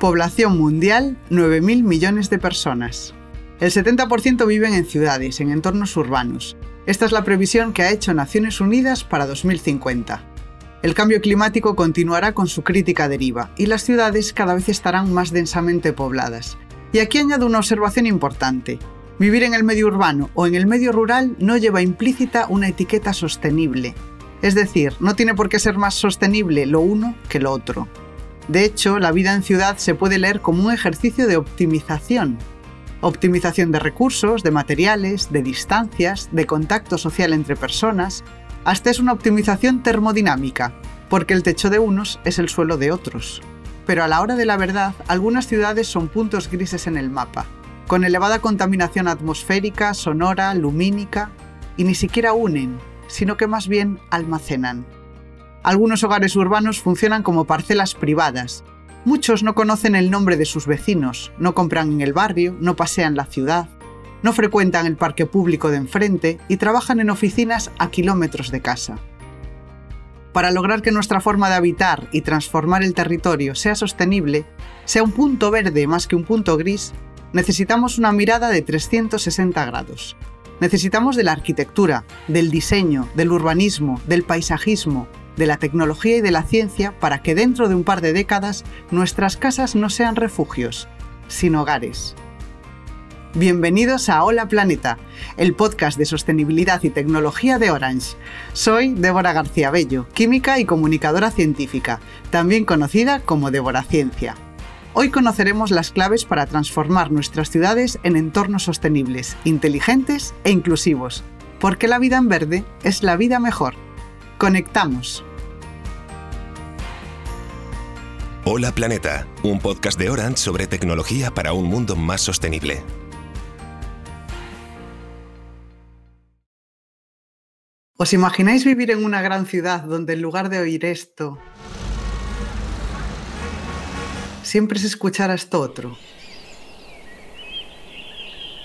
Población mundial, 9.000 millones de personas. El 70% viven en ciudades, en entornos urbanos. Esta es la previsión que ha hecho Naciones Unidas para 2050. El cambio climático continuará con su crítica deriva y las ciudades cada vez estarán más densamente pobladas. Y aquí añado una observación importante. Vivir en el medio urbano o en el medio rural no lleva implícita una etiqueta sostenible. Es decir, no tiene por qué ser más sostenible lo uno que lo otro. De hecho, la vida en ciudad se puede leer como un ejercicio de optimización. Optimización de recursos, de materiales, de distancias, de contacto social entre personas. Hasta es una optimización termodinámica, porque el techo de unos es el suelo de otros. Pero a la hora de la verdad, algunas ciudades son puntos grises en el mapa, con elevada contaminación atmosférica, sonora, lumínica, y ni siquiera unen, sino que más bien almacenan. Algunos hogares urbanos funcionan como parcelas privadas. Muchos no conocen el nombre de sus vecinos, no compran en el barrio, no pasean la ciudad, no frecuentan el parque público de enfrente y trabajan en oficinas a kilómetros de casa. Para lograr que nuestra forma de habitar y transformar el territorio sea sostenible, sea un punto verde más que un punto gris, necesitamos una mirada de 360 grados. Necesitamos de la arquitectura, del diseño, del urbanismo, del paisajismo, de la tecnología y de la ciencia para que dentro de un par de décadas nuestras casas no sean refugios, sino hogares. Bienvenidos a Hola Planeta, el podcast de sostenibilidad y tecnología de Orange. Soy Débora García Bello, química y comunicadora científica, también conocida como Débora Ciencia. Hoy conoceremos las claves para transformar nuestras ciudades en entornos sostenibles, inteligentes e inclusivos, porque la vida en verde es la vida mejor. Conectamos. Hola Planeta, un podcast de Orange sobre tecnología para un mundo más sostenible. ¿Os imagináis vivir en una gran ciudad donde en lugar de oír esto, siempre se escuchara esto otro?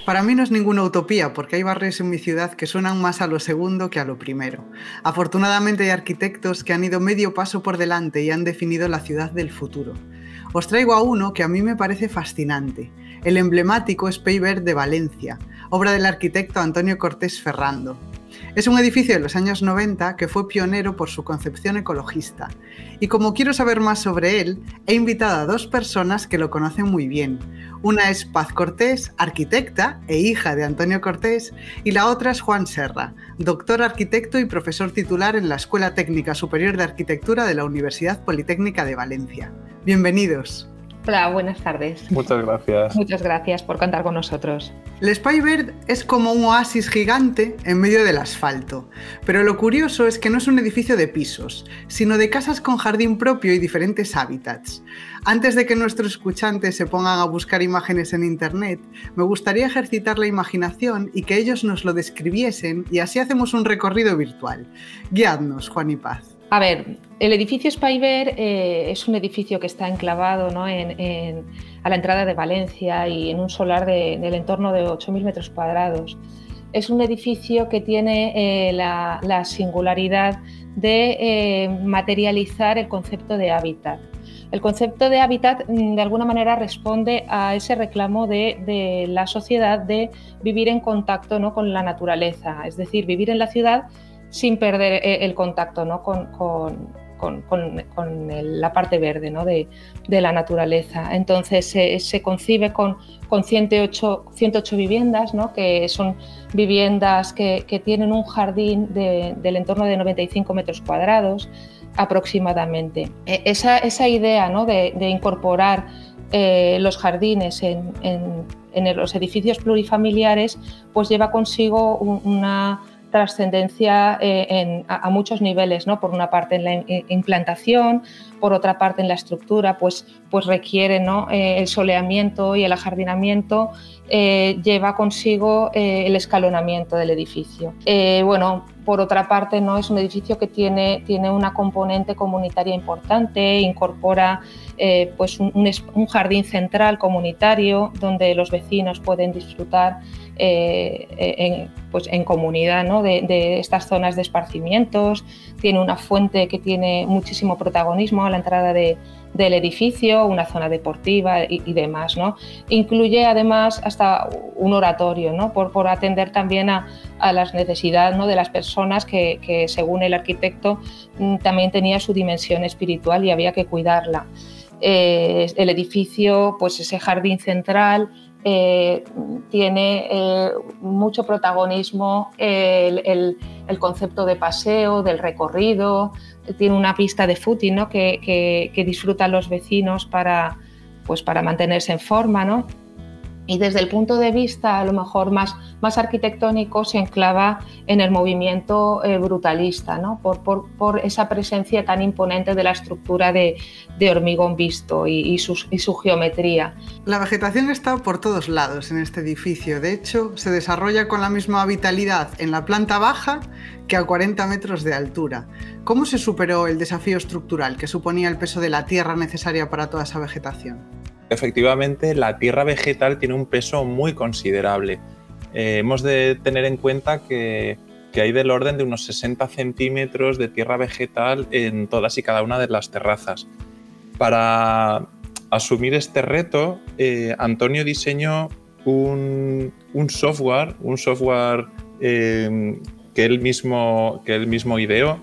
Para mí no es ninguna utopía, porque hay barrios en mi ciudad que suenan más a lo segundo que a lo primero. Afortunadamente hay arquitectos que han ido medio paso por delante y han definido la ciudad del futuro. Os traigo a uno que a mí me parece fascinante, el emblemático Speyberg de Valencia, obra del arquitecto Antonio Cortés Ferrando. Es un edificio de los años 90 que fue pionero por su concepción ecologista. Y como quiero saber más sobre él, he invitado a dos personas que lo conocen muy bien. Una es Paz Cortés, arquitecta e hija de Antonio Cortés, y la otra es Juan Serra, doctor arquitecto y profesor titular en la Escuela Técnica Superior de Arquitectura de la Universidad Politécnica de Valencia. Bienvenidos. Hola, buenas tardes. Muchas gracias. Muchas gracias por contar con nosotros. El Spyberg es como un oasis gigante en medio del asfalto, pero lo curioso es que no es un edificio de pisos, sino de casas con jardín propio y diferentes hábitats. Antes de que nuestros escuchantes se pongan a buscar imágenes en Internet, me gustaría ejercitar la imaginación y que ellos nos lo describiesen y así hacemos un recorrido virtual. Guiadnos, Juan y Paz. A ver, el edificio Spyber eh, es un edificio que está enclavado a la entrada de Valencia y en un solar del entorno de 8.000 metros cuadrados. Es un edificio que tiene eh, la, singularidad de eh, materializar el concepto de hábitat. El concepto de hábitat mm, de alguna manera responde a ese reclamo de, la sociedad de vivir en contacto ¿no? con la naturaleza, es decir, vivir en la ciudad sin perder eh, el contacto ¿no? con, la parte verde ¿no? de, la naturaleza. Entonces se concibe con, 108, 108, viviendas, ¿no? que son viviendas que, tienen un jardín del entorno de 95 metros cuadrados aproximadamente. E, esa, esa idea ¿no? de, incorporar eh, los jardines en, los edificios plurifamiliares pues lleva consigo una trascendencia eh, a, muchos niveles, ¿no? Por una parte en la implantación, por otra parte en la estructura, pues, pues requiere ¿no? Eh, el soleamiento y el ajardinamiento eh, lleva consigo el escalonamiento del edificio. bueno, por otra parte, ¿no? es un edificio que tiene, tiene una componente comunitaria importante, incorpora pues un, un, jardín central comunitario donde los vecinos pueden disfrutar en, pues en comunidad ¿no? de, estas zonas de esparcimientos, tiene una fuente que tiene muchísimo protagonismo a la entrada del edificio, una zona deportiva y, demás. ¿no? Incluye además hasta un oratorio ¿no? por, por atender también a, a las necesidades de las personas que, que, según el arquitecto, mm, también tenía su dimensión espiritual y había que cuidarla. Eh, el edificio, pues ese jardín central, eh, tiene eh, mucho protagonismo el, el, concepto de paseo, del recorrido, tiene una pista de footing ¿no? que, que, que, disfrutan los vecinos para, pues para mantenerse en forma. ¿no? Y desde el punto de vista a lo mejor más, más arquitectónico se enclava en el movimiento eh, brutalista, ¿no? por, por, esa presencia tan imponente de la estructura de, de hormigón visto y, y, y, su, geometría. La vegetación está por todos lados en este edificio, de hecho se desarrolla con la misma vitalidad en la planta baja que a 40 metros de altura. ¿Cómo se superó el desafío estructural que suponía el peso de la tierra necesaria para toda esa vegetación? Efectivamente la tierra vegetal tiene un peso muy considerable. Eh, hemos de tener en cuenta que, que, hay del orden de unos 60 centímetros de tierra vegetal en todas y cada una de las terrazas. Para asumir este reto, eh, Antonio diseñó un, un, software, un software eh, que, él mismo, que él mismo ideó,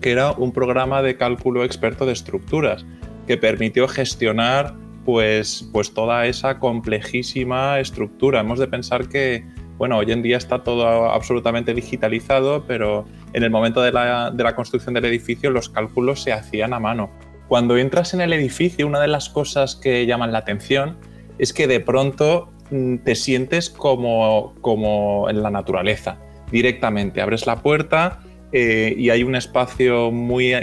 que era un programa de cálculo experto de estructuras, que permitió gestionar pues, pues toda esa complejísima estructura. Hemos de pensar que, bueno, hoy en día está todo absolutamente digitalizado, pero en el momento de la, construcción del edificio los cálculos se hacían a mano. Cuando entras en el edificio, una de las cosas que llaman la atención es que de pronto mm, te sientes como, como en la naturaleza, directamente. Abres la puerta eh, y hay un espacio muy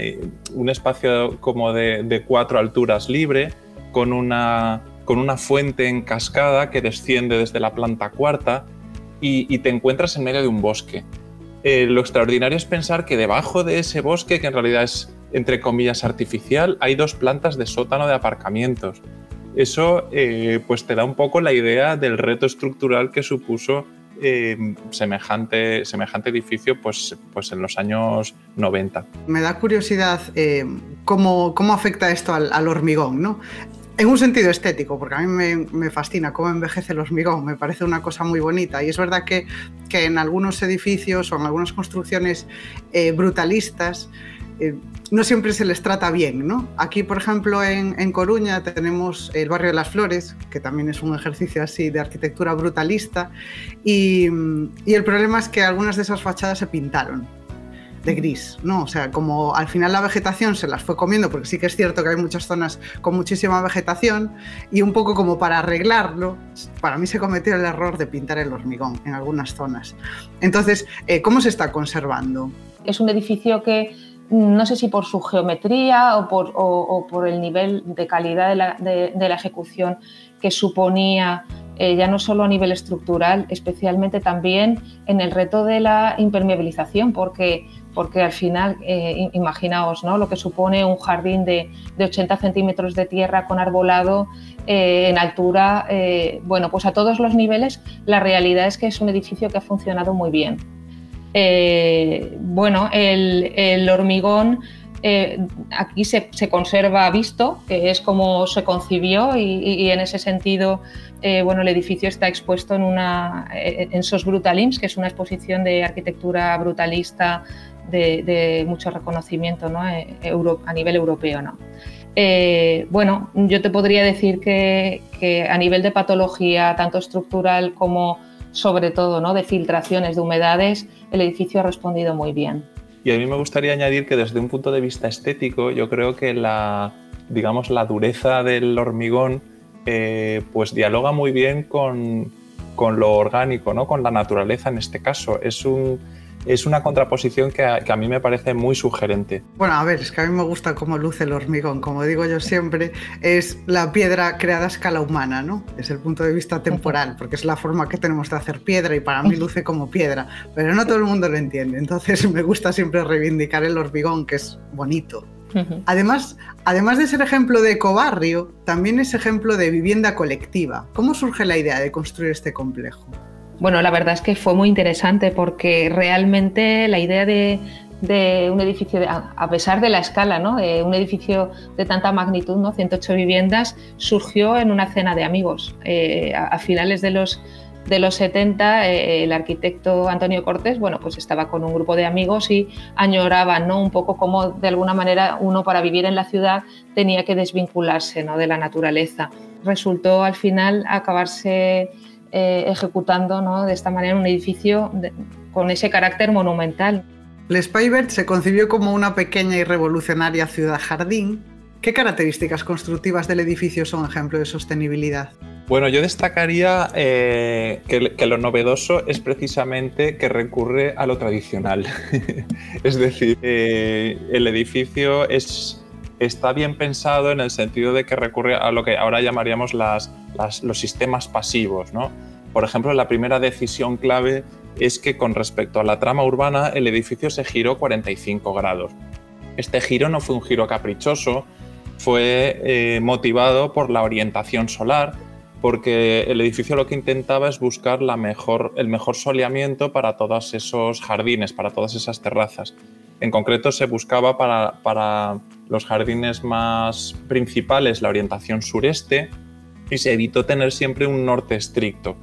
un espacio como de, de cuatro alturas libre con una, con una fuente en cascada que desciende desde la planta cuarta y, y te encuentras en medio de un bosque. Eh, lo extraordinario es pensar que debajo de ese bosque, que en realidad es entre comillas artificial, hay dos plantas de sótano de aparcamientos. Eso eh, pues te da un poco la idea del reto estructural que supuso eh, semejante, semejante edificio pues, pues en los años 90. Me da curiosidad eh, cómo, cómo, afecta esto al, al hormigón, ¿no? En un sentido estético, porque a mí me, fascina cómo envejece el hormigón, me parece una cosa muy bonita. Y es verdad que, que en algunos edificios o en algunas construcciones eh, brutalistas eh, no siempre se les trata bien. ¿no? Aquí, por ejemplo, en, en, Coruña tenemos el barrio de las Flores, que también es un ejercicio así de arquitectura brutalista, y, y el problema es que algunas de esas fachadas se pintaron de gris, ¿no? O sea, como al final la vegetación se las fue comiendo, porque sí que es cierto que hay muchas zonas con muchísima vegetación, y un poco como para arreglarlo, para mí se cometió el error de pintar el hormigón en algunas zonas. Entonces, eh, ¿cómo se está conservando? Es un edificio que no sé si por su geometría o por, o, o por el nivel de calidad de la, de, de la ejecución que suponía eh, ya no solo a nivel estructural, especialmente también en el reto de la impermeabilización, porque porque al final, eh, imaginaos ¿no? lo que supone un jardín de, de 80 centímetros de tierra con arbolado eh, en altura. Eh, bueno, pues a todos los niveles la realidad es que es un edificio que ha funcionado muy bien. Bueno, el, hormigón aquí se, se, conserva visto, que es como se concibió y, en ese sentido, bueno, el edificio está expuesto en, una, en SOS Brutalims, que es una exposición de arquitectura brutalista de, de mucho reconocimiento ¿no? Eh, a nivel europeo. ¿no? Eh, bueno, yo te podría decir que, que, a nivel de patología, tanto estructural como sobre todo ¿no? de filtraciones de humedades, el edificio ha respondido muy bien. Y a mí me gustaría añadir que desde un punto de vista estético, yo creo que la, digamos, la dureza del hormigón eh, pues dialoga muy bien con, con, lo orgánico, ¿no? con la naturaleza en este caso. Es un, es una contraposición que a, que a, mí me parece muy sugerente. Bueno, a ver, es que a mí me gusta cómo luce el hormigón, como digo yo siempre, es la piedra creada a escala humana, ¿no? Es el punto de vista temporal, porque es la forma que tenemos de hacer piedra y para mí luce como piedra, pero no todo el mundo lo entiende, entonces me gusta siempre reivindicar el hormigón, que es bonito. Además, además de ser ejemplo de ecobarrio, también es ejemplo de vivienda colectiva. ¿Cómo surge la idea de construir este complejo? Bueno, la verdad es que fue muy interesante porque realmente la idea de, un edificio, a pesar de la escala, ¿no? de un edificio de tanta magnitud, ¿no? 108 viviendas, surgió en una cena de amigos eh, a, finales de los, de los 70. Eh, el arquitecto Antonio Cortés bueno, pues estaba con un grupo de amigos y añoraba ¿no? un poco como de alguna manera uno para vivir en la ciudad tenía que desvincularse ¿no? de la naturaleza. Resultó al final acabarse eh, ejecutando ¿no? de esta manera un edificio con ese carácter monumental. El Spybert se concibió como una pequeña y revolucionaria ciudad-jardín. ¿Qué características constructivas del edificio son ejemplo de sostenibilidad? Bueno, yo destacaría eh, que, lo novedoso es precisamente que recurre a lo tradicional. es decir, eh, el edificio es, está bien pensado en el sentido de que recurre a lo que ahora llamaríamos los sistemas pasivos. ¿no? Por ejemplo, la primera decisión clave es que con respecto a la trama urbana el edificio se giró 45 grados. Este giro no fue un giro caprichoso, fue eh, motivado por la orientación solar, porque el edificio lo que intentaba es buscar el mejor soleamiento para todos esos jardines, para todas esas terrazas. En concreto se buscaba para, los jardines más principales la orientación sureste y se evitó tener siempre un norte estricto,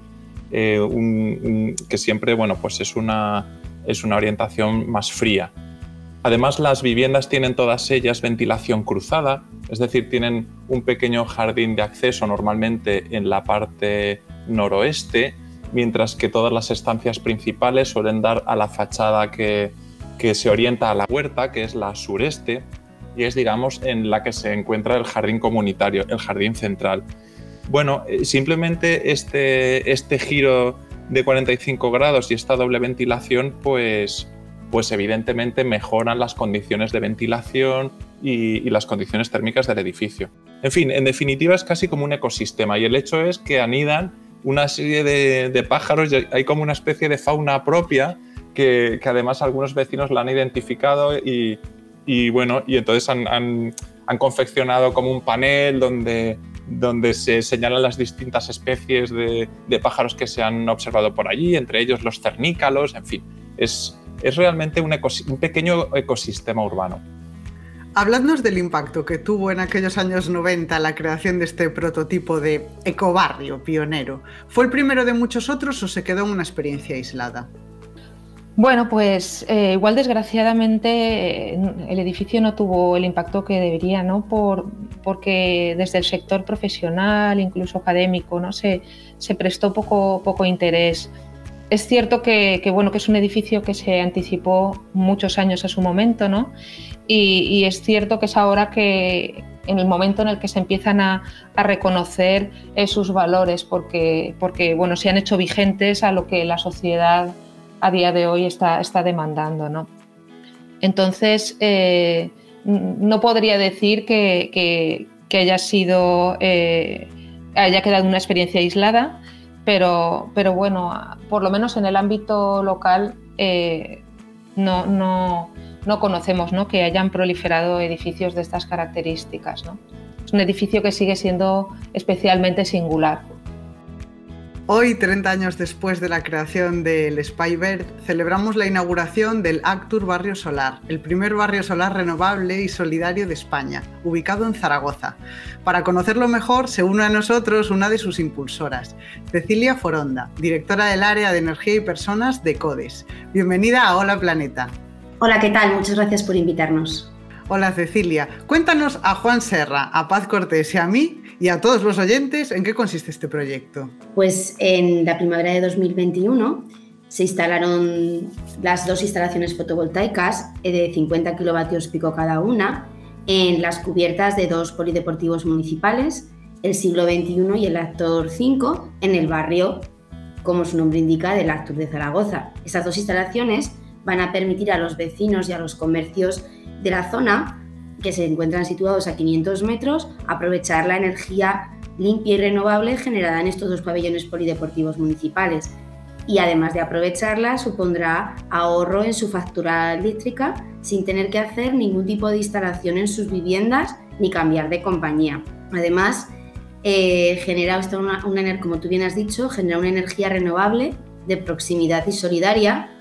eh, que siempre bueno, pues es, una, es una orientación más fría. Además, las viviendas tienen todas ellas ventilación cruzada, es decir, tienen un pequeño jardín de acceso normalmente en la parte noroeste, mientras que todas las estancias principales suelen dar a la fachada que, que se orienta a la huerta, que es la sureste, y es, digamos, en la que se encuentra el jardín comunitario, el jardín central. Bueno, eh, simplemente este, este giro de 45 grados y esta doble ventilación, pues, pues evidentemente mejoran las condiciones de ventilación y, las condiciones térmicas del edificio. En fin, en definitiva es casi como un ecosistema y el hecho es que anidan una serie de, de pájaros, hay como una especie de fauna propia que, además algunos vecinos la han identificado y, bueno, y entonces han, confeccionado como un panel donde, donde se señalan las distintas especies de, pájaros que se han observado por allí, entre ellos los cernícalos, en fin, es, es realmente un, un pequeño ecosistema urbano. Habladnos del impacto que tuvo en aquellos años 90 la creación de este prototipo de ecobarrio pionero. ¿Fue el primero de muchos otros o se quedó en una experiencia aislada? Bueno, pues eh, igual desgraciadamente eh, el edificio no tuvo el impacto que debería, ¿no? Por, porque desde el sector profesional, incluso académico, ¿no? Se, se prestó poco, poco interés. Es cierto que, bueno, que es un edificio que se anticipó muchos años a su momento, ¿no? Y, es cierto que es ahora que en el momento en el que se empiezan a, a reconocer sus valores, porque, porque bueno, se han hecho vigentes a lo que la sociedad a día de hoy está, está demandando. ¿no? Entonces, eh, no podría decir que, haya sido, eh, haya quedado una experiencia aislada, pero, pero bueno, por lo menos en el ámbito local eh, no, no, no, conocemos ¿no? que hayan proliferado edificios de estas características. Es un edificio que sigue siendo especialmente singular. Hoy, 30 años después de la creación del Spybird, celebramos la inauguración del Actur Barrio Solar, el primer barrio solar renovable y solidario de España, ubicado en Zaragoza. Para conocerlo mejor, se une a nosotros una de sus impulsoras, Cecilia Foronda, directora del área de energía y personas de CODES. Bienvenida a Hola Planeta. Hola, ¿qué tal? Muchas gracias por invitarnos. Hola Cecilia, cuéntanos a Juan Serra, a Paz Cortés y a mí y a todos los oyentes en qué consiste este proyecto. Pues en la primavera de 2021 se instalaron las dos instalaciones fotovoltaicas de 50 kilovatios pico cada una en las cubiertas de dos polideportivos municipales, el siglo XXI y el Actor 5, en el barrio, como su nombre indica, del Actor de Zaragoza. Estas dos instalaciones van a permitir a los vecinos y a los comercios de la zona, que se encuentran situados a 500 metros, aprovechar la energía limpia y renovable generada en estos dos pabellones polideportivos municipales. Y además de aprovecharla, supondrá ahorro en su factura eléctrica sin tener que hacer ningún tipo de instalación en sus viviendas ni cambiar de compañía. Además, eh, genera una, una, como tú bien has dicho, genera una energía renovable de proximidad y solidaria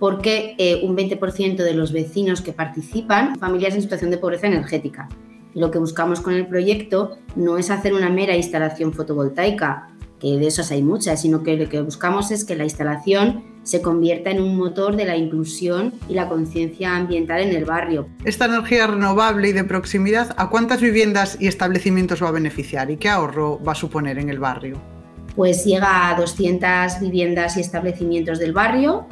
porque eh, un 20% de los vecinos que participan, familias en situación de pobreza energética. lo que buscamos con el proyecto no es hacer una mera instalación fotovoltaica, que de esas hay muchas, sino que lo que buscamos es que la instalación se convierta en un motor de la inclusión y la conciencia ambiental en el barrio. Esta energía renovable y de proximidad, ¿a cuántas viviendas y establecimientos va a beneficiar y qué ahorro va a suponer en el barrio? Pues llega a 200 viviendas y establecimientos del barrio.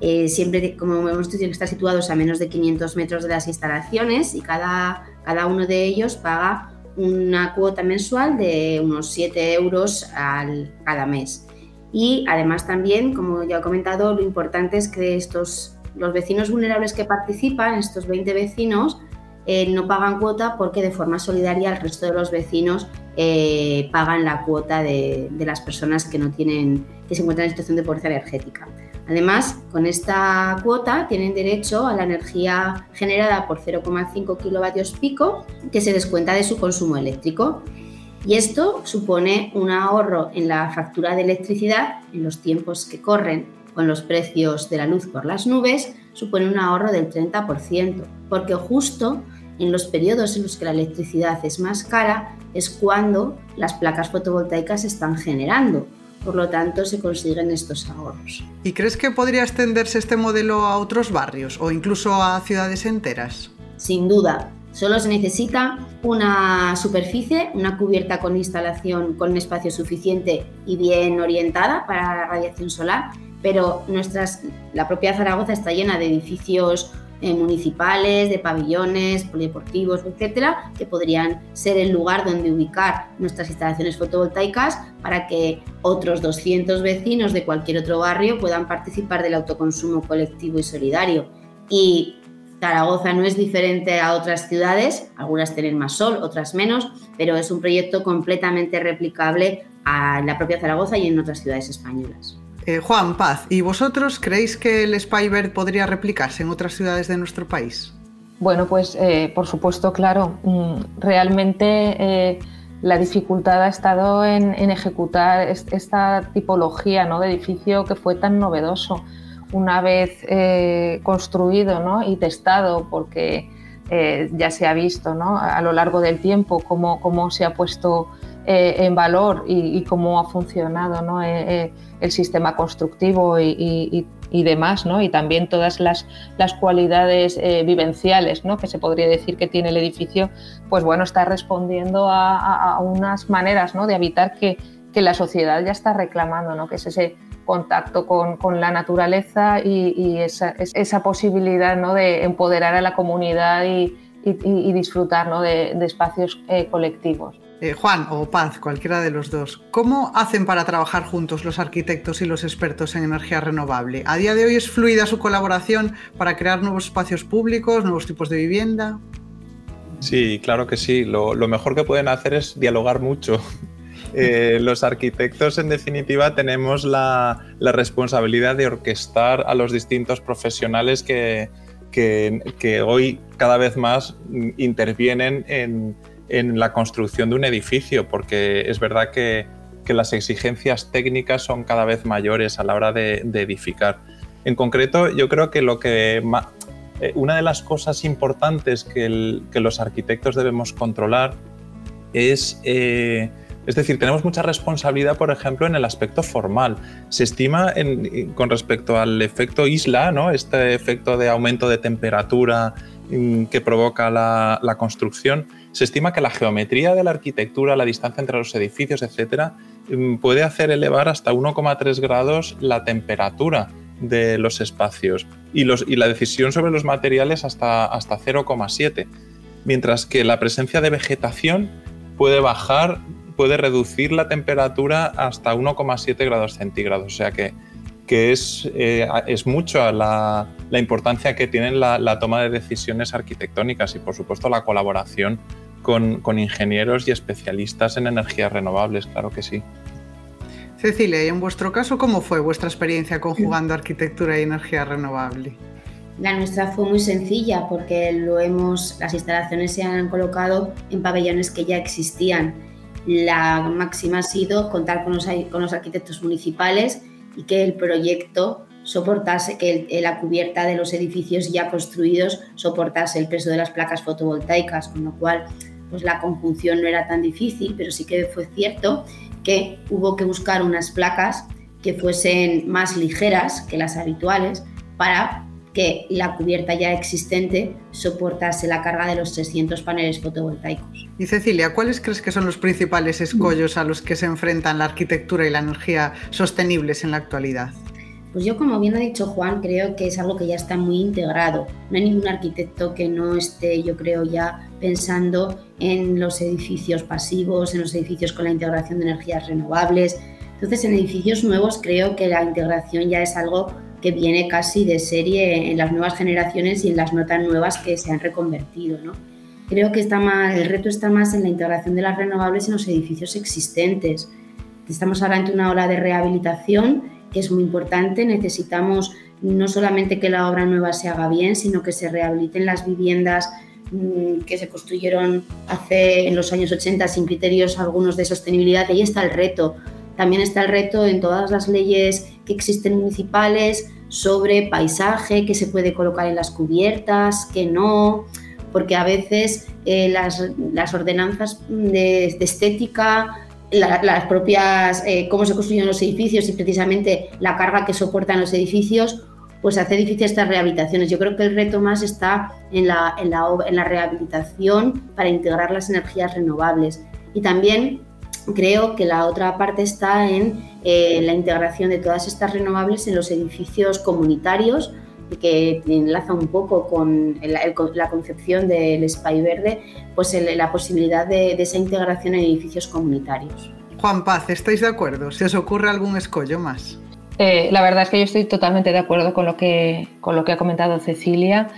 Eh, siempre, como hemos dicho, tienen que estar situados a menos de 500 metros de las instalaciones y cada, cada uno de ellos paga una cuota mensual de unos 7 euros al, cada mes. Y además también, como ya he comentado, lo importante es que estos, los vecinos vulnerables que participan, estos 20 vecinos, eh, no pagan cuota porque de forma solidaria el resto de los vecinos eh, pagan la cuota de, de, las personas que no tienen, que se encuentran en situación de pobreza energética. Además, con esta cuota tienen derecho a la energía generada por 0,5 kilovatios pico que se descuenta de su consumo eléctrico y esto supone un ahorro en la factura de electricidad en los tiempos que corren con los precios de la luz por las nubes, supone un ahorro del 30%, porque justo en los periodos en los que la electricidad es más cara es cuando las placas fotovoltaicas están generando. Por lo tanto, se consiguen estos ahorros. ¿Y crees que podría extenderse este modelo a otros barrios o incluso a ciudades enteras? Sin duda, Solo se necesita una superficie, una cubierta con instalación con espacio suficiente y bien orientada para la radiación solar, pero nuestras, la propia Zaragoza está llena de edificios eh, municipales, de pabellones, polideportivos, etcétera, que podrían ser el lugar donde ubicar nuestras instalaciones fotovoltaicas para que otros 200 vecinos de cualquier otro barrio puedan participar del autoconsumo colectivo y solidario. Y Zaragoza no es diferente a otras ciudades, algunas tienen más sol, otras menos, pero es un proyecto completamente replicable a la propia Zaragoza y en otras ciudades españolas. Eh, Juan, Paz, ¿y vosotros creéis que el Spyber podría replicarse en otras ciudades de nuestro país? Bueno, pues eh, por supuesto, claro. Mm, realmente eh, la dificultad ha estado en, ejecutar esta tipología ¿no? de edificio que fue tan novedoso una vez construido y testado, porque ya se ha visto a lo largo del tiempo cómo se ha puesto eh, en valor y, cómo ha funcionado el sistema constructivo y, demás, y también todas las, cualidades vivenciales que se podría decir que tiene el edificio, pues bueno, está respondiendo a, unas maneras de habitar que, la sociedad ya está reclamando, que es ese contacto con, la naturaleza y, esa, posibilidad de empoderar a la comunidad y, disfrutar de, espacios eh, colectivos. Eh, Juan o Paz, cualquiera de los dos, ¿cómo hacen para trabajar juntos los arquitectos y los expertos en energía renovable? ¿A día de hoy es fluida su colaboración para crear nuevos espacios públicos, nuevos tipos de vivienda? Sí, claro que sí. lo mejor que pueden hacer es dialogar mucho eh, los arquitectos, en definitiva, tenemos la, responsabilidad de orquestar a los distintos profesionales que, hoy cada vez más intervienen en, la construcción de un edificio, porque es verdad que, las exigencias técnicas son cada vez mayores a la hora de, edificar. En concreto, yo creo que lo que eh, una de las cosas importantes que, los arquitectos debemos controlar es eh, es decir, tenemos mucha responsabilidad, por ejemplo, en el aspecto formal. Se estima con respecto al efecto isla, ¿no? este efecto de aumento de temperatura mm, que provoca la, construcción, se estima que la geometría de la arquitectura, la distancia entre los edificios, etcétera, mm, puede hacer elevar hasta 1,3 grados la temperatura de los espacios y, la decisión sobre los materiales hasta, hasta 0,7, mientras que la presencia de vegetación puede bajar puede reducir la temperatura hasta 1,7 grados centígrados. O sea que, que es, eh, es mucho la, la, importancia que tiene la, la, toma de decisiones arquitectónicas y, por supuesto, la colaboración con, con ingenieros y especialistas en energías renovables, claro que sí. Cecilia, y en vuestro caso, ¿cómo fue vuestra experiencia conjugando arquitectura y energía renovable? La nuestra fue muy sencilla porque lo hemos, las instalaciones se han colocado en pabellones que ya existían la máxima ha sido contar con los, con los arquitectos municipales y que el proyecto soportase, que la cubierta de los edificios ya construidos soportase el peso de las placas fotovoltaicas, con lo cual pues la conjunción no era tan difícil, pero sí que fue cierto que hubo que buscar unas placas que fuesen más ligeras que las habituales para que la cubierta ya existente soportase la carga de los 300 paneles fotovoltaicos. Y Cecilia, ¿cuáles crees que son los principales escollos a los que se enfrentan la arquitectura y la energía sostenibles en la actualidad? Pues yo, como bien ha dicho Juan, creo que es algo que ya está muy integrado. No hay ningún arquitecto que no esté, yo creo, ya pensando en los edificios pasivos, en los edificios con la integración de energías renovables. Entonces, en edificios nuevos creo que la integración ya es algo que viene casi de serie en las nuevas generaciones y en las notas nuevas que se han reconvertido. ¿no? Creo que está más, el reto está más en la integración de las renovables en los edificios existentes. Estamos ahora ante una ola de rehabilitación que es muy importante. Necesitamos no solamente que la obra nueva se haga bien, sino que se rehabiliten las viviendas mm, que se construyeron hace en los años 80 sin criterios algunos de sostenibilidad. Ahí está el reto. También está el reto en todas las leyes que existen municipales sobre paisaje, que se puede colocar en las cubiertas, que no, porque a veces eh, las, ordenanzas de, estética las propias, eh, cómo se construyen los edificios y precisamente la carga que soportan los edificios, pues hace difícil estas rehabilitaciones. Yo creo que el reto más está en la, en la, en la rehabilitación para integrar las energías renovables. Y también creo que la otra parte está en eh, la integración de todas estas renovables en los edificios comunitarios, que enlaza un poco con la, concepción del SPY verde, pues la posibilidad de, esa integración en edificios comunitarios. Juan Paz, ¿estáis de acuerdo? ¿Se os ocurre algún escollo más? Eh, la verdad es que yo estoy totalmente de acuerdo con lo que, con lo que ha comentado Cecilia.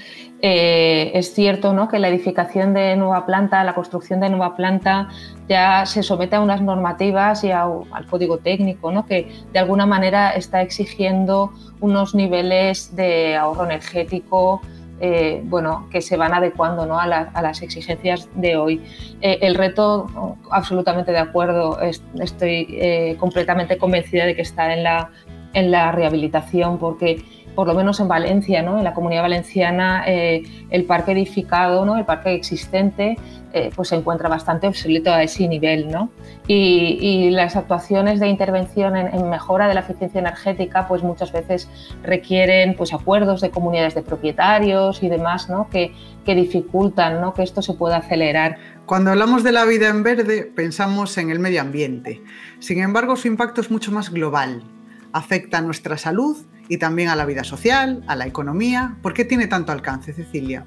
Eh, es cierto ¿no? que la edificación de nueva planta, la construcción de nueva planta, ya se somete a unas normativas y al código técnico, ¿no? que de alguna manera está exigiendo unos niveles de ahorro energético eh, bueno, que se van adecuando ¿no? a, las exigencias de hoy. Eh, el reto, absolutamente de acuerdo, estoy completamente convencida de que está en la, en la rehabilitación, porque por lo menos en Valencia, ¿no? en la comunidad valenciana, eh, el parque edificado, ¿no? el parque existente, eh, pues se encuentra bastante obsoleto a ese nivel. ¿no? Y, las actuaciones de intervención en, mejora de la eficiencia energética, pues muchas veces requieren pues, acuerdos de comunidades de propietarios y demás ¿no? que, que dificultan ¿no? que esto se pueda acelerar. Cuando hablamos de la vida en verde, pensamos en el medio ambiente. Sin embargo, su impacto es mucho más global. Afecta a nuestra salud y también a la vida social, a la economía. ¿Por qué tiene tanto alcance, Cecilia?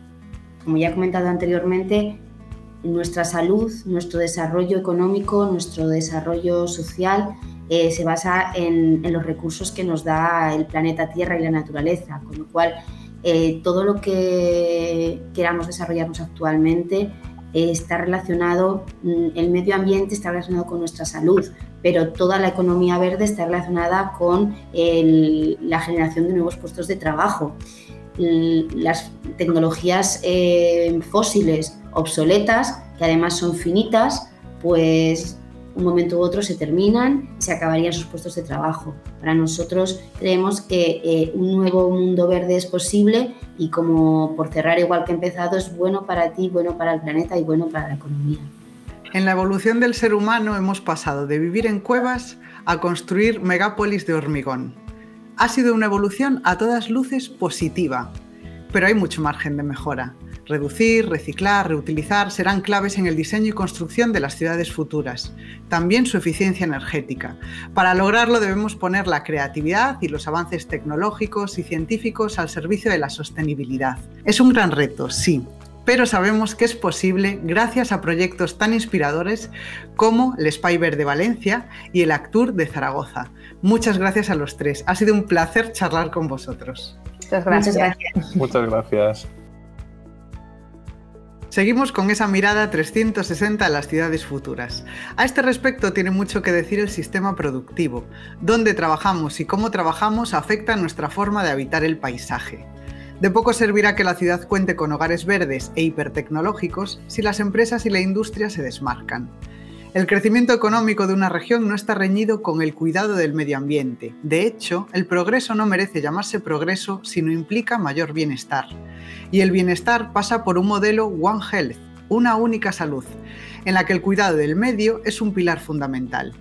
Como ya he comentado anteriormente, nuestra salud, nuestro desarrollo económico, nuestro desarrollo social eh, se basa en, los recursos que nos da el planeta Tierra y la naturaleza, con lo cual eh, todo lo que queramos desarrollarnos actualmente eh, está relacionado, mm, el medio ambiente está relacionado con nuestra salud, pero toda la economía verde está relacionada con la generación de nuevos puestos de trabajo. Las tecnologías eh, fósiles obsoletas, que además son finitas, pues un momento u otro se terminan se acabarían sus puestos de trabajo. Para nosotros creemos que eh, un nuevo mundo verde es posible y como por cerrar igual que he empezado, es bueno para ti, bueno para el planeta y bueno para la economía. En la evolución del ser humano hemos pasado de vivir en cuevas a construir megápolis de hormigón. Ha sido una evolución a todas luces positiva, pero hay mucho margen de mejora. Reducir, reciclar, reutilizar serán claves en el diseño y construcción de las ciudades futuras, también su eficiencia energética. Para lograrlo debemos poner la creatividad y los avances tecnológicos y científicos al servicio de la sostenibilidad. Es un gran reto, sí, pero sabemos que es posible gracias a proyectos tan inspiradores como el Spyber de Valencia y el Actur de Zaragoza. Muchas gracias a los tres. Ha sido un placer charlar con vosotros. Muchas gracias. Muchas gracias. Seguimos con esa mirada 360 a las ciudades futuras. A este respecto tiene mucho que decir el sistema productivo. Dónde trabajamos y cómo trabajamos afecta nuestra forma de habitar el paisaje. De poco servirá que la ciudad cuente con hogares verdes e hipertecnológicos si las empresas y la industria se desmarcan. El crecimiento económico de una región no está reñido con el cuidado del medio ambiente. De hecho, el progreso no merece llamarse progreso si no implica mayor bienestar. Y el bienestar pasa por un modelo One Health, una única salud, en la que el cuidado del medio es un pilar fundamental.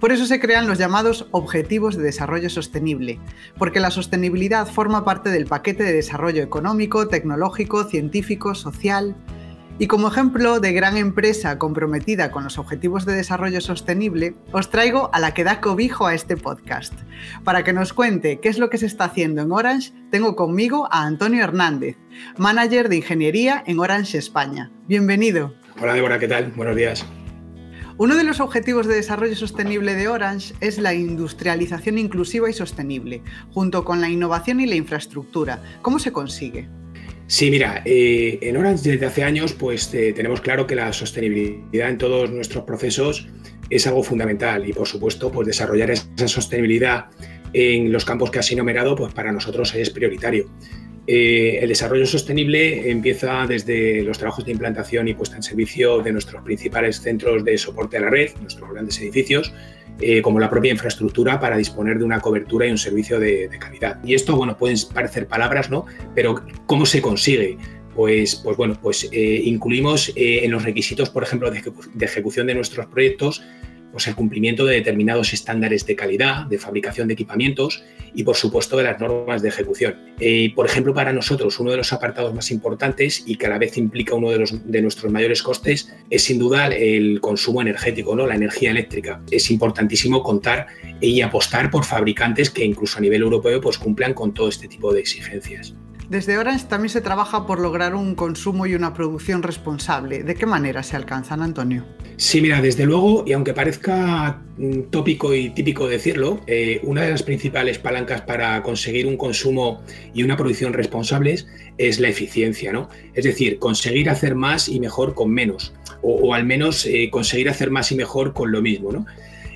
Por eso se crean los llamados Objetivos de Desarrollo Sostenible, porque la sostenibilidad forma parte del paquete de desarrollo económico, tecnológico, científico, social, y como ejemplo de gran empresa comprometida con los objetivos de desarrollo sostenible, os traigo a la que da cobijo a este podcast. Para que nos cuente qué es lo que se está haciendo en Orange, tengo conmigo a Antonio Hernández, manager de ingeniería en Orange España. Bienvenido. Hola Débora, ¿qué tal? Buenos días. Uno de los objetivos de desarrollo sostenible de Orange es la industrialización inclusiva y sostenible, junto con la innovación y la infraestructura. ¿Cómo se consigue? Sí, mira, eh, en Orange desde hace años pues eh, tenemos claro que la sostenibilidad en todos nuestros procesos es algo fundamental y por supuesto pues desarrollar esa sostenibilidad en los campos que has enumerado pues para nosotros es prioritario. Eh, el desarrollo sostenible empieza desde los trabajos de implantación y puesta en servicio de nuestros principales centros de soporte a la red, nuestros grandes edificios, eh, como la propia infraestructura para disponer de una cobertura y un servicio de, calidad. Y esto, bueno, pueden parecer palabras, ¿no? Pero ¿cómo se consigue? Pues, pues bueno, pues eh, incluimos en los requisitos, por ejemplo, de, ejecución de nuestros proyectos, pues el cumplimiento de determinados estándares de calidad, de fabricación de equipamientos y, por supuesto, de las normas de ejecución. Eh, por ejemplo, para nosotros, uno de los apartados más importantes y que a la vez implica uno de, los, de nuestros mayores costes es, sin duda, el consumo energético, ¿no? la energía eléctrica. Es importantísimo contar y apostar por fabricantes que, incluso a nivel europeo, pues cumplan con todo este tipo de exigencias. Desde Orange también se trabaja por lograr un consumo y una producción responsable. ¿De qué manera se alcanzan, Antonio? Sí, mira, desde luego, y aunque parezca mm, tópico y típico decirlo, eh, una de las principales palancas para conseguir un consumo y una producción responsables es la eficiencia, ¿no? Es decir, conseguir hacer más y mejor con menos, o, al menos eh, conseguir hacer más y mejor con lo mismo, ¿no?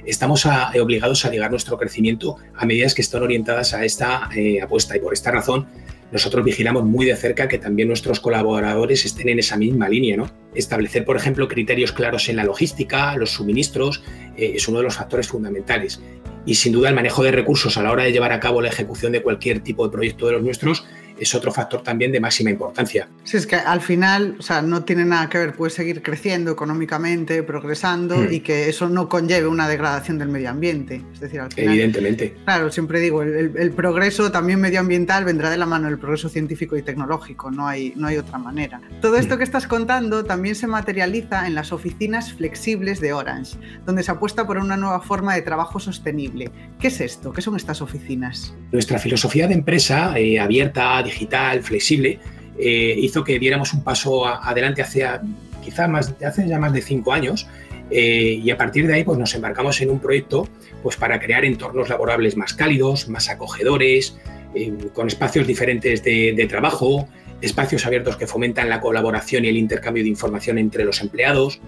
Estamos obligados a ligar nuestro crecimiento a medidas que están orientadas a esta eh, apuesta y por esta razón nosotros vigilamos muy de cerca que también nuestros colaboradores estén en esa misma línea. ¿no? Establecer, por ejemplo, criterios claros en la logística, los suministros, eh, es uno de los factores fundamentales. Y sin duda el manejo de recursos a la hora de llevar a cabo la ejecución de cualquier tipo de proyecto de los nuestros es otro factor también de máxima importancia. Sí, es que al final, o sea, no tiene nada que ver, puede seguir creciendo económicamente, progresando hmm. y que eso no conlleve una degradación del medio ambiente. Es decir, al final, Evidentemente. Claro, siempre digo, el, progreso también medioambiental vendrá de la mano del progreso científico y tecnológico, no hay, no hay otra manera. Todo esto hmm. que estás contando también se materializa en las oficinas flexibles de Orange, donde se apuesta por una nueva forma de trabajo sostenible. ¿Qué es esto? ¿Qué son estas oficinas? Nuestra filosofía de empresa eh, abierta, digital, flexible, eh, hizo que diéramos un paso adelante hace quizá más, hace ya más de cinco años eh, y a partir de ahí pues, nos embarcamos en un proyecto pues, para crear entornos laborables más cálidos, más acogedores, eh, con espacios diferentes de, trabajo, espacios abiertos que fomentan la colaboración y el intercambio de información entre los empleados,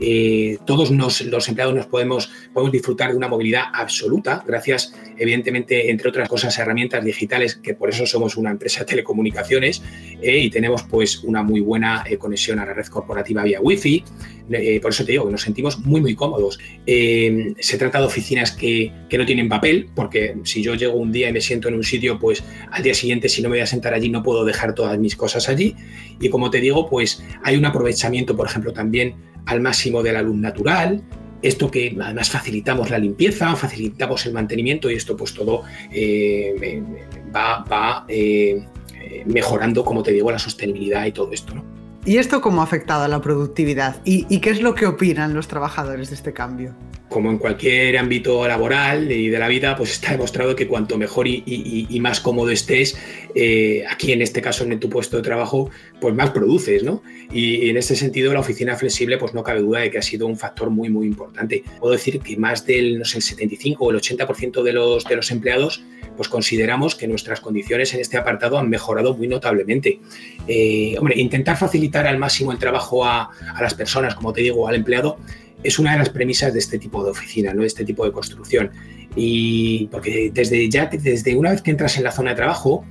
eh, todos los empleados nos podemos, podemos disfrutar de una movilidad absoluta, gracias, evidentemente, entre otras cosas, herramientas digitales, que por eso somos una empresa de telecomunicaciones eh, y tenemos pues una muy buena eh, conexión a la red corporativa vía Wi-Fi. por eso te digo que nos sentimos muy, muy cómodos. se trata de oficinas que, que no tienen papel, porque si yo llego un día y me siento en un sitio, pues al día siguiente, si no me voy a sentar allí, no puedo dejar todas mis cosas allí. Y como te digo, pues hay un aprovechamiento, por ejemplo, también al máximo de la luz natural, esto que además facilitamos la limpieza, facilitamos el mantenimiento y esto pues todo eh, va, eh, mejorando, como te digo, la sostenibilidad y todo esto. ¿Y esto cómo ha afectado a la productividad? ¿Y, qué es lo que opinan los trabajadores de este cambio? Como en cualquier ámbito laboral y de la vida, pues está demostrado que cuanto mejor y, más cómodo estés, eh, aquí en este caso en tu puesto de trabajo, pues más produces, ¿no? Y, en ese sentido la oficina flexible, pues no cabe duda de que ha sido un factor muy, muy importante. Puedo decir que más del, no sé, el 75 o el 80% de los, de los empleados pues consideramos que nuestras condiciones en este apartado han mejorado muy notablemente. Eh, hombre, intentar facilitar al máximo el trabajo a, las personas, como te digo, al empleado, es una de las premisas de este tipo de oficina, ¿no? de este tipo de construcción. Y porque desde ya, desde una vez que entras en la zona de trabajo,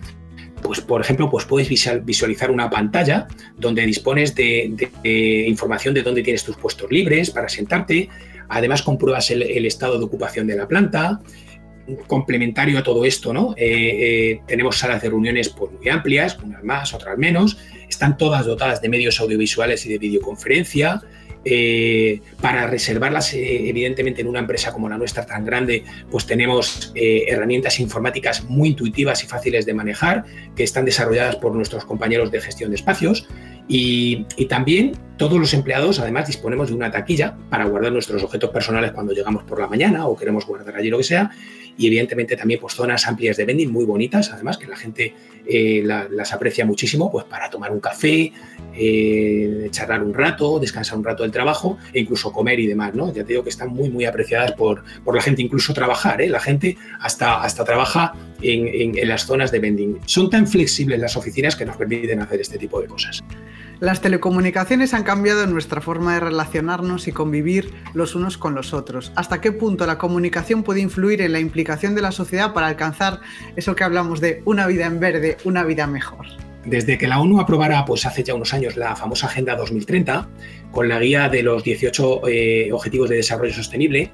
pues por ejemplo, pues puedes visualizar una pantalla donde dispones de, información de dónde tienes tus puestos libres para sentarte. Además, compruebas el, estado de ocupación de la planta. Complementario a todo esto, ¿no? Eh, eh, tenemos salas de reuniones pues, muy amplias, unas más, otras menos. Están todas dotadas de medios audiovisuales y de videoconferencia. Eh, para reservarlas, evidentemente, en una empresa como la nuestra tan grande, pues tenemos herramientas informáticas muy intuitivas y fáciles de manejar, que están desarrolladas por nuestros compañeros de gestión de espacios. Y, también todos los empleados, además, disponemos de una taquilla para guardar nuestros objetos personales cuando llegamos por la mañana o queremos guardar allí lo que sea. Y evidentemente también pues, zonas amplias de vending muy bonitas, además que la gente las aprecia muchísimo pues, para tomar un café, eh, charlar un rato, descansar un rato del trabajo e incluso comer y demás, ¿no? Ya te digo que están muy, muy apreciadas por, por la gente, incluso trabajar, ¿eh? La gente hasta, hasta trabaja en, en las zonas de vending. Son tan flexibles las oficinas que nos permiten hacer este tipo de cosas. Las telecomunicaciones han cambiado nuestra forma de relacionarnos y convivir los unos con los otros. ¿Hasta qué punto la comunicación puede influir en la implicación de la sociedad para alcanzar eso que hablamos de una vida en verde, una vida mejor? Desde que la ONU aprobara pues, hace ya unos años la famosa Agenda 2030, con la guía de los 18 eh, Objetivos de Desarrollo Sostenible,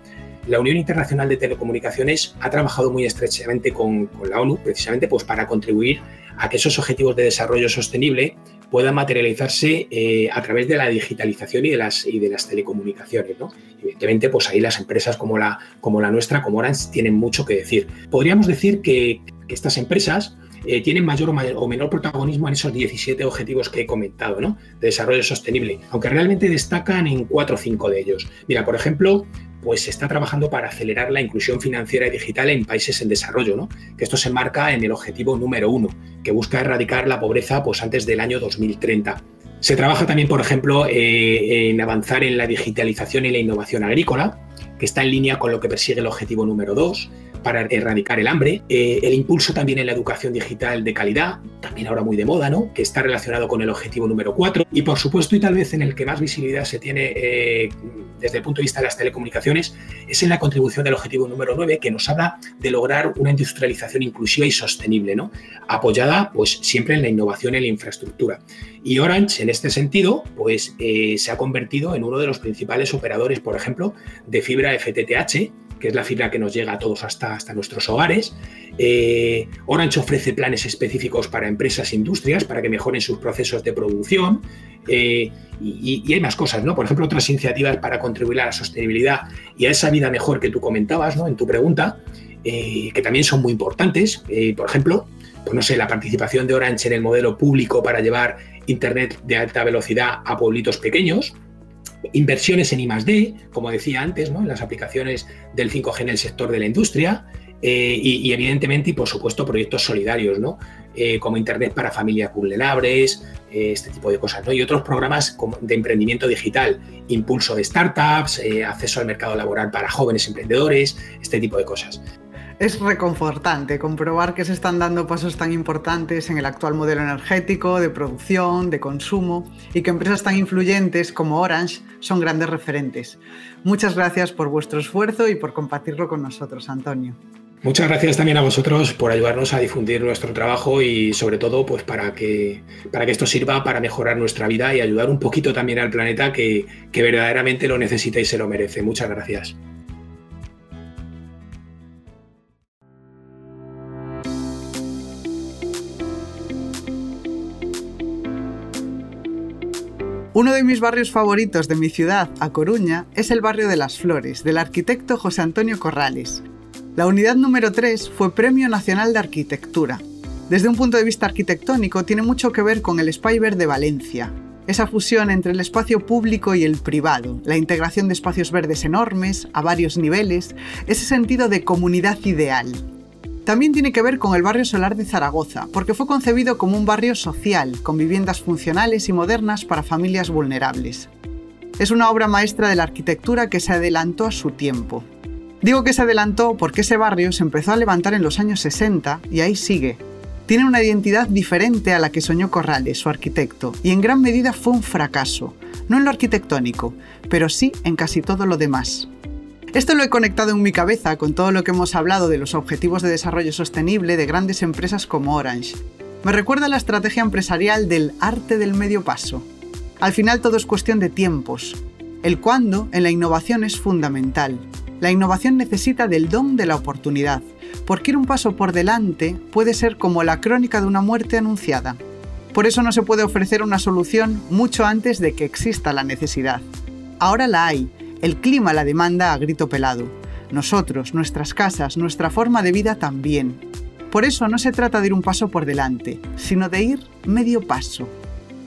la Unión Internacional de Telecomunicaciones ha trabajado muy estrechamente con, la ONU precisamente pues, para contribuir a que esos objetivos de desarrollo sostenible puedan materializarse eh, a través de la digitalización y de las, y de las telecomunicaciones. Evidentemente, pues ahí las empresas como la, como la nuestra, como Orange, tienen mucho que decir. Podríamos decir que, que estas empresas eh, tienen mayor o, menor protagonismo en esos 17 objetivos que he comentado, ¿no? De desarrollo sostenible, aunque realmente destacan en cuatro o cinco de ellos. Mira, por ejemplo, pues se está trabajando para acelerar la inclusión financiera y digital en países en desarrollo, ¿no? Que esto se marca en el objetivo número uno, que busca erradicar la pobreza pues, antes del año 2030. Se trabaja también, por ejemplo, eh, en avanzar en la digitalización y la innovación agrícola, que está en línea con lo que persigue el objetivo número dos para erradicar el hambre, eh, el impulso también en la educación digital de calidad, también ahora muy de moda, ¿no? que está relacionado con el objetivo número 4 y por supuesto y tal vez en el que más visibilidad se tiene eh, desde el punto de vista de las telecomunicaciones es en la contribución del objetivo número 9 que nos habla de lograr una industrialización inclusiva y sostenible, ¿no? apoyada pues siempre en la innovación en la infraestructura. Y Orange en este sentido pues eh, se ha convertido en uno de los principales operadores, por ejemplo, de fibra FTTH que es la fibra que nos llega a todos hasta, hasta nuestros hogares. Eh, Orange ofrece planes específicos para empresas e industrias para que mejoren sus procesos de producción. Eh, y, hay más cosas, ¿no? Por ejemplo, otras iniciativas para contribuir a la sostenibilidad y a esa vida mejor que tú comentabas, ¿no? En tu pregunta, eh, que también son muy importantes. por ejemplo, pues no sé, la participación de Orange en el modelo público para llevar Internet de alta velocidad a pueblitos pequeños inversiones en I+D, como decía antes, ¿no? en las aplicaciones del 5G en el sector de la industria, eh, y, evidentemente, y por supuesto, proyectos solidarios, ¿no? Eh, como Internet para familias vulnerables, eh, este tipo de cosas, ¿no? y otros programas de emprendimiento digital, impulso de startups, acceso al mercado laboral para jóvenes emprendedores, este tipo de cosas. Es reconfortante comprobar que se están dando pasos tan importantes en el actual modelo energético, de producción, de consumo, y que empresas tan influyentes como Orange son grandes referentes. Muchas gracias por vuestro esfuerzo y por compartirlo con nosotros, Antonio. Muchas gracias también a vosotros por ayudarnos a difundir nuestro trabajo y sobre todo pues para que, para que esto sirva para mejorar nuestra vida y ayudar un poquito también al planeta que, que verdaderamente lo necesita y se lo merece. Muchas gracias. Uno de mis barrios favoritos de mi ciudad, A Coruña, es el barrio de las Flores, del arquitecto José Antonio Corrales. La unidad número 3 fue Premio Nacional de Arquitectura. Desde un punto de vista arquitectónico tiene mucho que ver con el Spyber de Valencia, esa fusión entre el espacio público y el privado, la integración de espacios verdes enormes, a varios niveles, ese sentido de comunidad ideal, también tiene que ver con el barrio solar de Zaragoza, porque fue concebido como un barrio social, con viviendas funcionales y modernas para familias vulnerables. Es una obra maestra de la arquitectura que se adelantó a su tiempo. Digo que se adelantó porque ese barrio se empezó a levantar en los años 60 y ahí sigue. Tiene una identidad diferente a la que soñó Corrales, su arquitecto, y en gran medida fue un fracaso, no en lo arquitectónico, pero sí en casi todo lo demás. Esto lo he conectado en mi cabeza con todo lo que hemos hablado de los objetivos de desarrollo sostenible de grandes empresas como Orange. Me recuerda la estrategia empresarial del arte del medio paso. Al final todo es cuestión de tiempos. El cuándo en la innovación es fundamental. La innovación necesita del don de la oportunidad, porque ir un paso por delante puede ser como la crónica de una muerte anunciada. Por eso no se puede ofrecer una solución mucho antes de que exista la necesidad. Ahora la hay, el clima la demanda a grito pelado. Nosotros, nuestras casas, nuestra forma de vida también. Por eso no se trata de ir un paso por delante, sino de ir medio paso.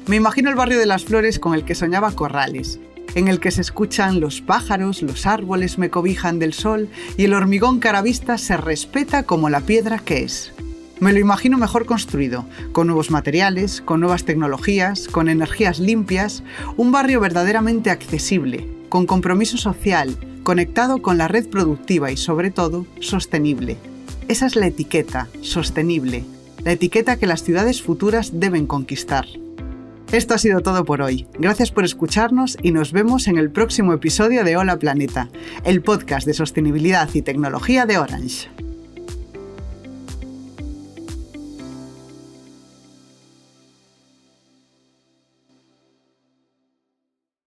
Me imagino el barrio de las flores con el que soñaba Corrales, en el que se escuchan los pájaros, los árboles me cobijan del sol y el hormigón caravista se respeta como la piedra que es. Me lo imagino mejor construido, con nuevos materiales, con nuevas tecnologías, con energías limpias, un barrio verdaderamente accesible, con compromiso social, conectado con la red productiva y sobre todo sostenible. Esa es la etiqueta, sostenible, la etiqueta que las ciudades futuras deben conquistar. Esto ha sido todo por hoy. Gracias por escucharnos y nos vemos en el próximo episodio de Hola Planeta, el podcast de sostenibilidad y tecnología de Orange.